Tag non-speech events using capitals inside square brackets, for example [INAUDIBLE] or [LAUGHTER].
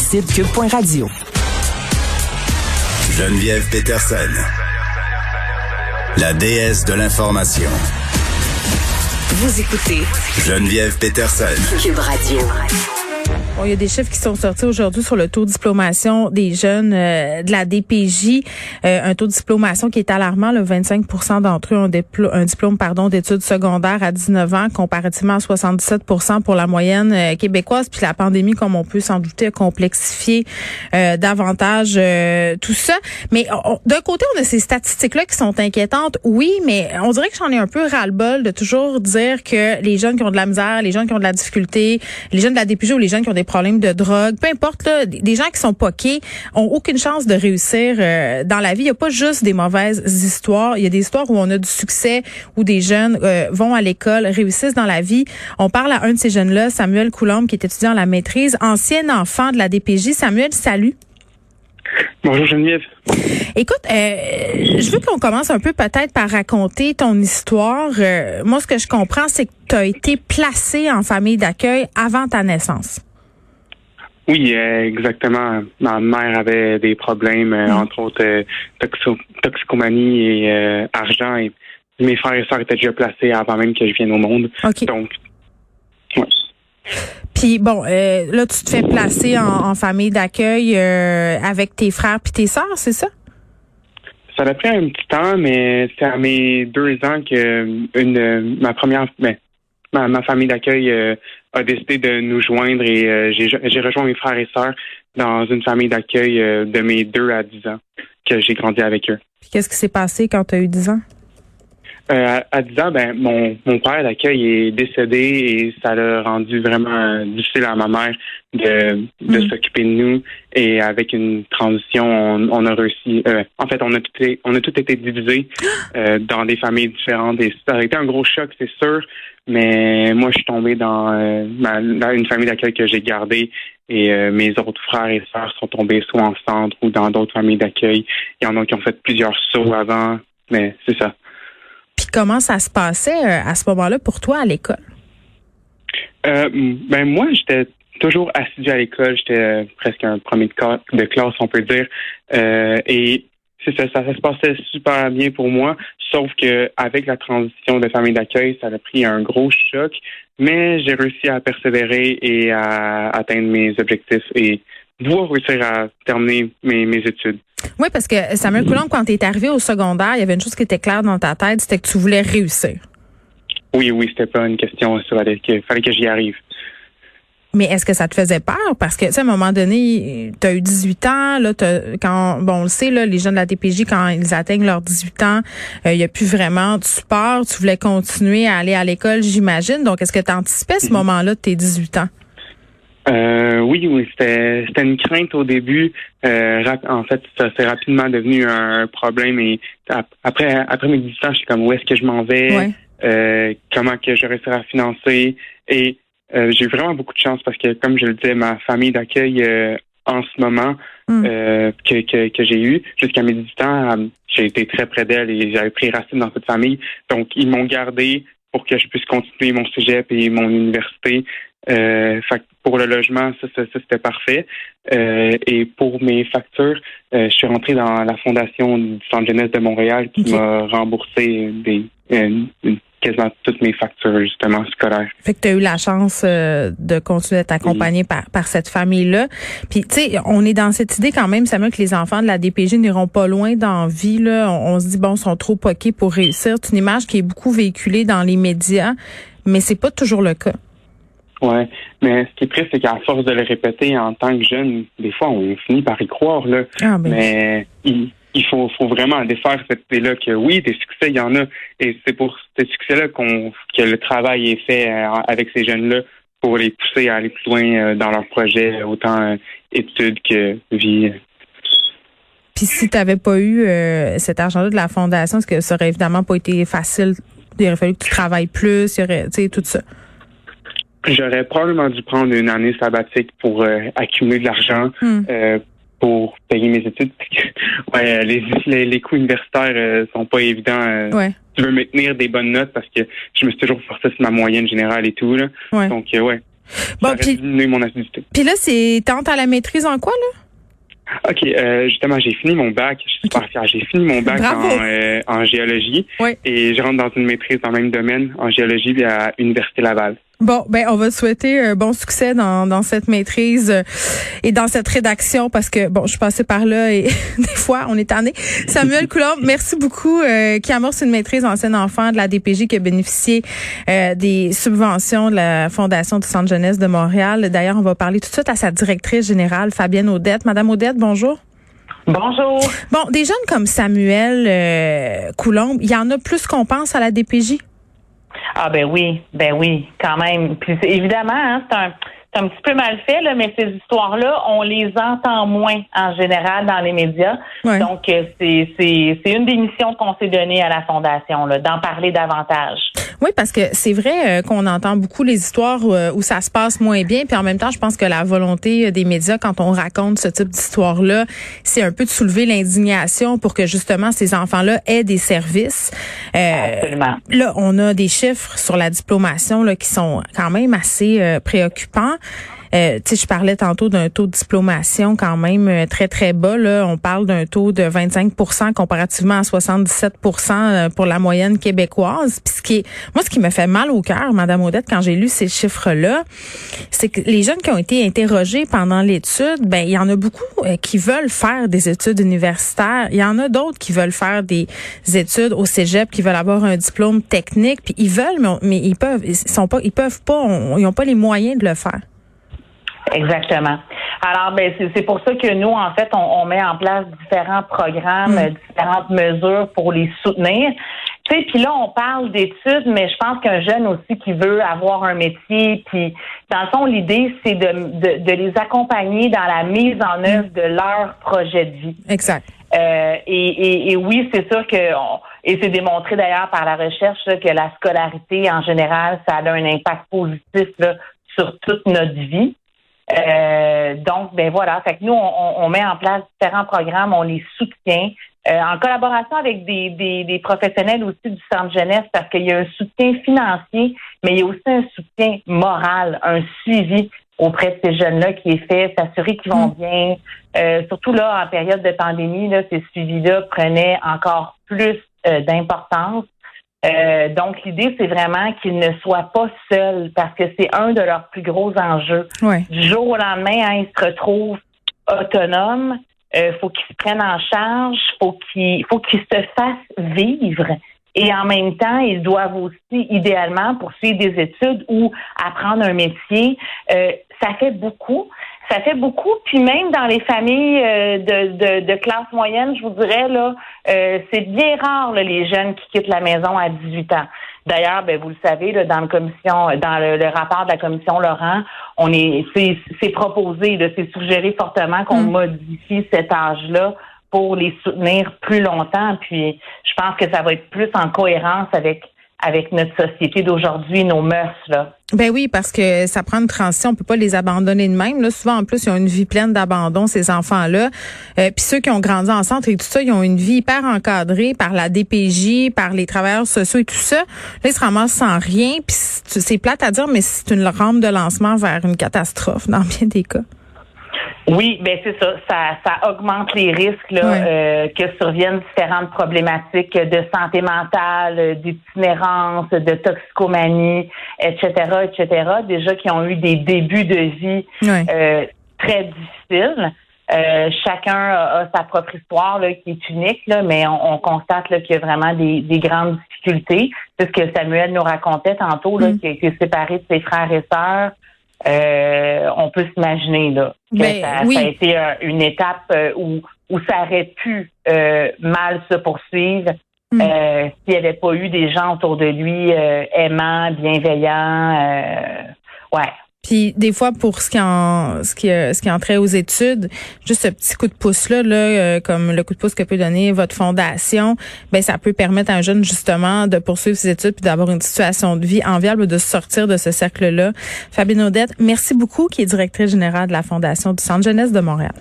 site cube.radio. Geneviève Peterson, la déesse de l'information. Vous écoutez Geneviève Peterson. Cube Radio. Bon, il y a des chiffres qui sont sortis aujourd'hui sur le taux de diplomation des jeunes euh, de la DPJ. Euh, un taux de diplomation qui est alarmant. Le 25% d'entre eux ont un diplôme pardon d'études secondaires à 19 ans, comparativement à 77% pour la moyenne euh, québécoise. Puis la pandémie, comme on peut s'en douter, a complexifié davantage tout ça. Mais d'un côté, on a ces statistiques-là qui sont inquiétantes, oui, mais on dirait que j'en ai un peu ras-le-bol de toujours dire que les jeunes qui ont de la misère, les jeunes qui ont de la difficulté, les jeunes de la DPJ ou les jeunes qui ont des problèmes de drogue, peu importe, là, des gens qui sont poqués ont aucune chance de réussir euh, dans la vie. Il n'y a pas juste des mauvaises histoires. Il y a des histoires où on a du succès, où des jeunes euh, vont à l'école, réussissent dans la vie. On parle à un de ces jeunes-là, Samuel Coulombe, qui est étudiant à la maîtrise, ancien enfant de la DPJ. Samuel, salut. Bonjour Geneviève. Écoute, euh, je veux qu'on commence un peu peut-être par raconter ton histoire. moi, ce que je comprends, c'est que tu as été placé en famille d'accueil avant ta naissance. Oui, euh, exactement. Ma mère avait des problèmes, euh, mm. entre autres euh, toxicomanie et argent. Et mes frères et sœurs étaient déjà placés avant même que je vienne au monde. Donc, ouais. Puis bon, là tu te fais placer en, famille d'accueil avec tes frères puis tes sœurs, c'est ça? Ça a pris un petit temps, mais c'est à mes deux ans que une ma première, ben, ma, famille d'accueil euh, a décidé de nous joindre et euh, j'ai rejoint mes frères et sœurs dans une famille d'accueil euh, de mes deux à dix ans que j'ai grandi avec eux. Qu'est-ce qui s'est passé quand tu as eu dix ans? Euh, à 10 ans, ben, mon, mon père d'accueil est décédé et ça l'a rendu vraiment difficile à ma mère de, de mm. s'occuper de nous. Et avec une transition, on, a réussi. Euh, en fait, on a tout, été, on a tout été divisé [GASPS] euh, dans des familles différentes. Et ça a été un gros choc, c'est sûr. Mais moi, je suis tombé dans, ma, dans une famille d'accueil que j'ai gardée et mes autres frères et sœurs sont tombés soit en centre ou dans d'autres familles d'accueil. Il y en a qui ont fait plusieurs sauts avant, mais c'est ça comment ça se passait euh, à ce moment-là pour toi à l'école? Euh, ben moi, j'étais toujours assidu à l'école. J'étais euh, presque un premier de classe, on peut dire. et c'est ça, ça, se passait super bien pour moi, sauf que avec la transition de famille d'accueil, ça a pris un gros choc, mais j'ai réussi à persévérer et à atteindre mes objectifs et pouvoir réussir à terminer mes, mes études. Oui, parce que Samuel Coulomb, quand tu es arrivé au secondaire, il y avait une chose qui était claire dans ta tête, c'était que tu voulais réussir. Oui, oui, c'était pas une question, il fallait que, fallait que j'y arrive. Mais est-ce que ça te faisait peur? Parce que, tu sais, à un moment donné, tu as eu 18 ans, là, quand, bon, on le sait, là, les jeunes de la DPJ, quand ils atteignent leurs 18 ans, il euh, n'y a plus vraiment de support. Tu voulais continuer à aller à l'école, j'imagine. Donc, est-ce que tu anticipais ce mhm. moment-là de tes 18 ans? Euh, oui, oui, c'était c'était une crainte au début. Euh, en fait, ça s'est rapidement devenu un problème. Et après après mes 18 ans, je suis comme où est-ce que je m'en vais, euh, comment que je réussirai à financer? Et euh, j'ai vraiment beaucoup de chance parce que, comme je le disais, ma famille d'accueil euh, en ce moment hmm. que, que, que j'ai eu jusqu'à mes 18 ans, j'ai été très près d'elle et j'avais pris racine dans cette famille. Donc, ils m'ont gardé pour que je puisse continuer mon cégep et mon université. Euh, pour le logement, ça, ça, c'était parfait. Euh, et pour mes factures, euh, je suis rentré dans la fondation du Centre jeunesse de Montréal qui m'a remboursé des euh, quasiment toutes mes factures justement scolaires. Fait que tu as eu la chance de continuer d'être accompagné par, par cette famille-là. Puis tu sais, on est dans cette idée quand même, Samuel, que les enfants de la DPJ n'iront pas loin dans la vie. Là. On, se dit bon, ils sont trop poqués pour réussir. C'est une image qui est beaucoup véhiculée dans les médias, mais c'est pas toujours le cas. Ouais, mais ce qui est triste, c'est qu'à force de le répéter en tant que jeune, des fois, on finit par y croire là. Ah, ben mais il, faut, faut vraiment défaire cette idée-là que oui, des succès, il y en a, et c'est pour ces succès-là qu'on que le travail est fait euh, avec ces jeunes-là pour les pousser à aller plus loin euh, dans leur projet, autant euh, études que vie. Puis si tu n'avais pas eu cet argent-là de la fondation, est-ce que ça aurait évidemment pas été facile? Il aurait fallu que tu travailles plus, il y aurait, tu sais, tout ça. J'aurais probablement dû prendre une année sabbatique pour euh, accumuler de l'argent hmm. euh, pour payer mes études. [LAUGHS] ouais, les, [LAUGHS] les, les, coûts universitaires euh, sont pas évidents. Ouais. Tu veux maintenir des bonnes notes parce que je me suis toujours forcé sur ma moyenne générale et tout. Là. Donc, ouais. Bon, puis mon acidité. Puis là, c'est tente à la maîtrise en quoi là? OK, euh, justement, j'ai fini mon bac. Je suis super. J'ai fini mon bac en, euh, en géologie Oui. et je rentre dans une maîtrise dans le même domaine en géologie à l'Université Laval. Bon, ben on va te souhaiter un bon succès dans, dans cette maîtrise euh, et dans cette rédaction parce que bon, je suis passée par là et [LAUGHS] des fois on est tanné. Samuel [LAUGHS] Coulomb, merci beaucoup euh, qui amorce une maîtrise en scène enfant de la DPJ qui a bénéficié euh, des subventions de la Fondation du Centre jeunesse de Montréal. D'ailleurs, on va parler tout de suite à sa directrice générale Fabienne Audette. Madame Audette, bonjour. Bonjour. Bon, des jeunes comme Samuel euh, Coulomb, il y en a plus qu'on pense à la DPJ. Ah ben oui, ben oui, quand même. Puis évidemment, hein, c'est un, c'est un petit peu mal fait, là, mais ces histoires-là, on les entend moins en général dans les médias. Donc euh, c'est c'est c'est une des missions qu'on s'est donnée à la fondation, là, d'en parler davantage. Oui, parce que c'est vrai euh, qu'on entend beaucoup les histoires euh, où ça se passe moins bien, puis en même temps, je pense que la volonté des médias quand on raconte ce type d'histoire-là, c'est un peu de soulever l'indignation pour que justement ces enfants-là aient des services. Euh. Là, on a des chiffres sur la diplomation qui sont quand même assez euh, préoccupants. Euh, tu sais, je parlais tantôt d'un taux de diplomation quand même euh, très très bas. Là, on parle d'un taux de 25% comparativement à 77% euh, pour la moyenne québécoise. Ce qui est, moi, ce qui me fait mal au cœur, Madame Odette, quand j'ai lu ces chiffres-là, c'est que les jeunes qui ont été interrogés pendant l'étude, ben il y en a beaucoup euh, qui veulent faire des études universitaires. Il y en a d'autres qui veulent faire des études au cégep, qui veulent avoir un diplôme technique, puis ils veulent, mais, ils peuvent, ils sont pas, ils peuvent pas, ils ont pas les moyens de le faire. Exactement. Alors, ben, c'est pour ça que nous, en fait, on, on met en place différents programmes, Mm. différentes mesures pour les soutenir. Tu sais, puis là, on parle d'études, mais je pense qu'un jeune aussi qui veut avoir un métier, puis dans le fond, l'idée, c'est de, de, de les accompagner dans la mise en œuvre de leur projet de vie. Exact. Euh, et, et, et oui, c'est sûr que, on- et c'est démontré d'ailleurs par la recherche là, que la scolarité en général, ça a un impact positif là, sur toute notre vie. Euh, donc, ben voilà, fait que nous, on, on met en place différents programmes, on les soutient euh, en collaboration avec des, des, des professionnels aussi du centre jeunesse parce qu'il y a un soutien financier, mais il y a aussi un soutien moral, un suivi auprès de ces jeunes-là qui est fait, s'assurer qu'ils vont bien. Euh, surtout là, en période de pandémie, là, ces suivis-là prenaient encore plus euh, d'importance. Euh, donc, l'idée, c'est vraiment qu'ils ne soient pas seuls parce que c'est un de leurs plus gros enjeux. Ouais. Du jour au lendemain, hein, ils se retrouvent autonomes. Euh, faut qu'ils se prennent en charge, faut qu'ils faut qu'ils se fassent vivre. Et en même temps, ils doivent aussi, idéalement, poursuivre des études ou apprendre un métier. Euh, ça fait beaucoup. Ça fait beaucoup. Puis même dans les familles euh, de, de, de classe moyenne, je vous dirais, là, euh, c'est bien rare là, les jeunes qui quittent la maison à 18 ans. D'ailleurs, ben, vous le savez, là, dans le commission, dans le, le rapport de la commission Laurent, on est, c'est, c'est proposé, là, c'est suggéré fortement qu'on Mm. modifie cet âge-là pour les soutenir plus longtemps. Puis, je pense que ça va être plus en cohérence avec avec notre société d'aujourd'hui, nos mœurs là. Ben oui, parce que ça prend une transition, on peut pas les abandonner de même. Là, souvent, en plus, ils ont une vie pleine d'abandon, ces enfants-là. Euh, Puis ceux qui ont grandi en centre et tout ça, ils ont une vie hyper encadrée par la DPJ, par les travailleurs sociaux et tout ça. Là, ils se ramassent sans rien. Puis c'est plate à dire, mais c'est une rampe de lancement vers une catastrophe dans bien des cas. Oui, ben c'est ça. ça. Ça augmente les risques là, euh, que surviennent différentes problématiques de santé mentale, d'itinérance, de toxicomanie, etc., etc. Déjà qui ont eu des débuts de vie euh, très difficiles. Euh, chacun a, a sa propre histoire là, qui est unique, là, mais on, on constate qu'il y a vraiment des, des grandes difficultés. C'est ce que Samuel nous racontait tantôt, là, Mm. qui a été séparé de ses frères et sœurs. Euh, on peut s'imaginer là, que Ben, ça, oui. ça a été une étape euh, où, où ça aurait pu euh, mal se poursuivre Mm. euh, s'il n'y avait pas eu des gens autour de lui euh, aimants, bienveillants. euh, ouais. Puis des fois pour ce qui en ce qui euh, ce qui en trait aux études, juste ce petit coup de pouce là là euh, comme le coup de pouce que peut donner votre fondation, ben ça peut permettre à un jeune justement de poursuivre ses études puis d'avoir une situation de vie enviable de sortir de ce cercle là. Fabienne Odette, merci beaucoup qui est directrice générale de la fondation du Centre jeunesse de Montréal.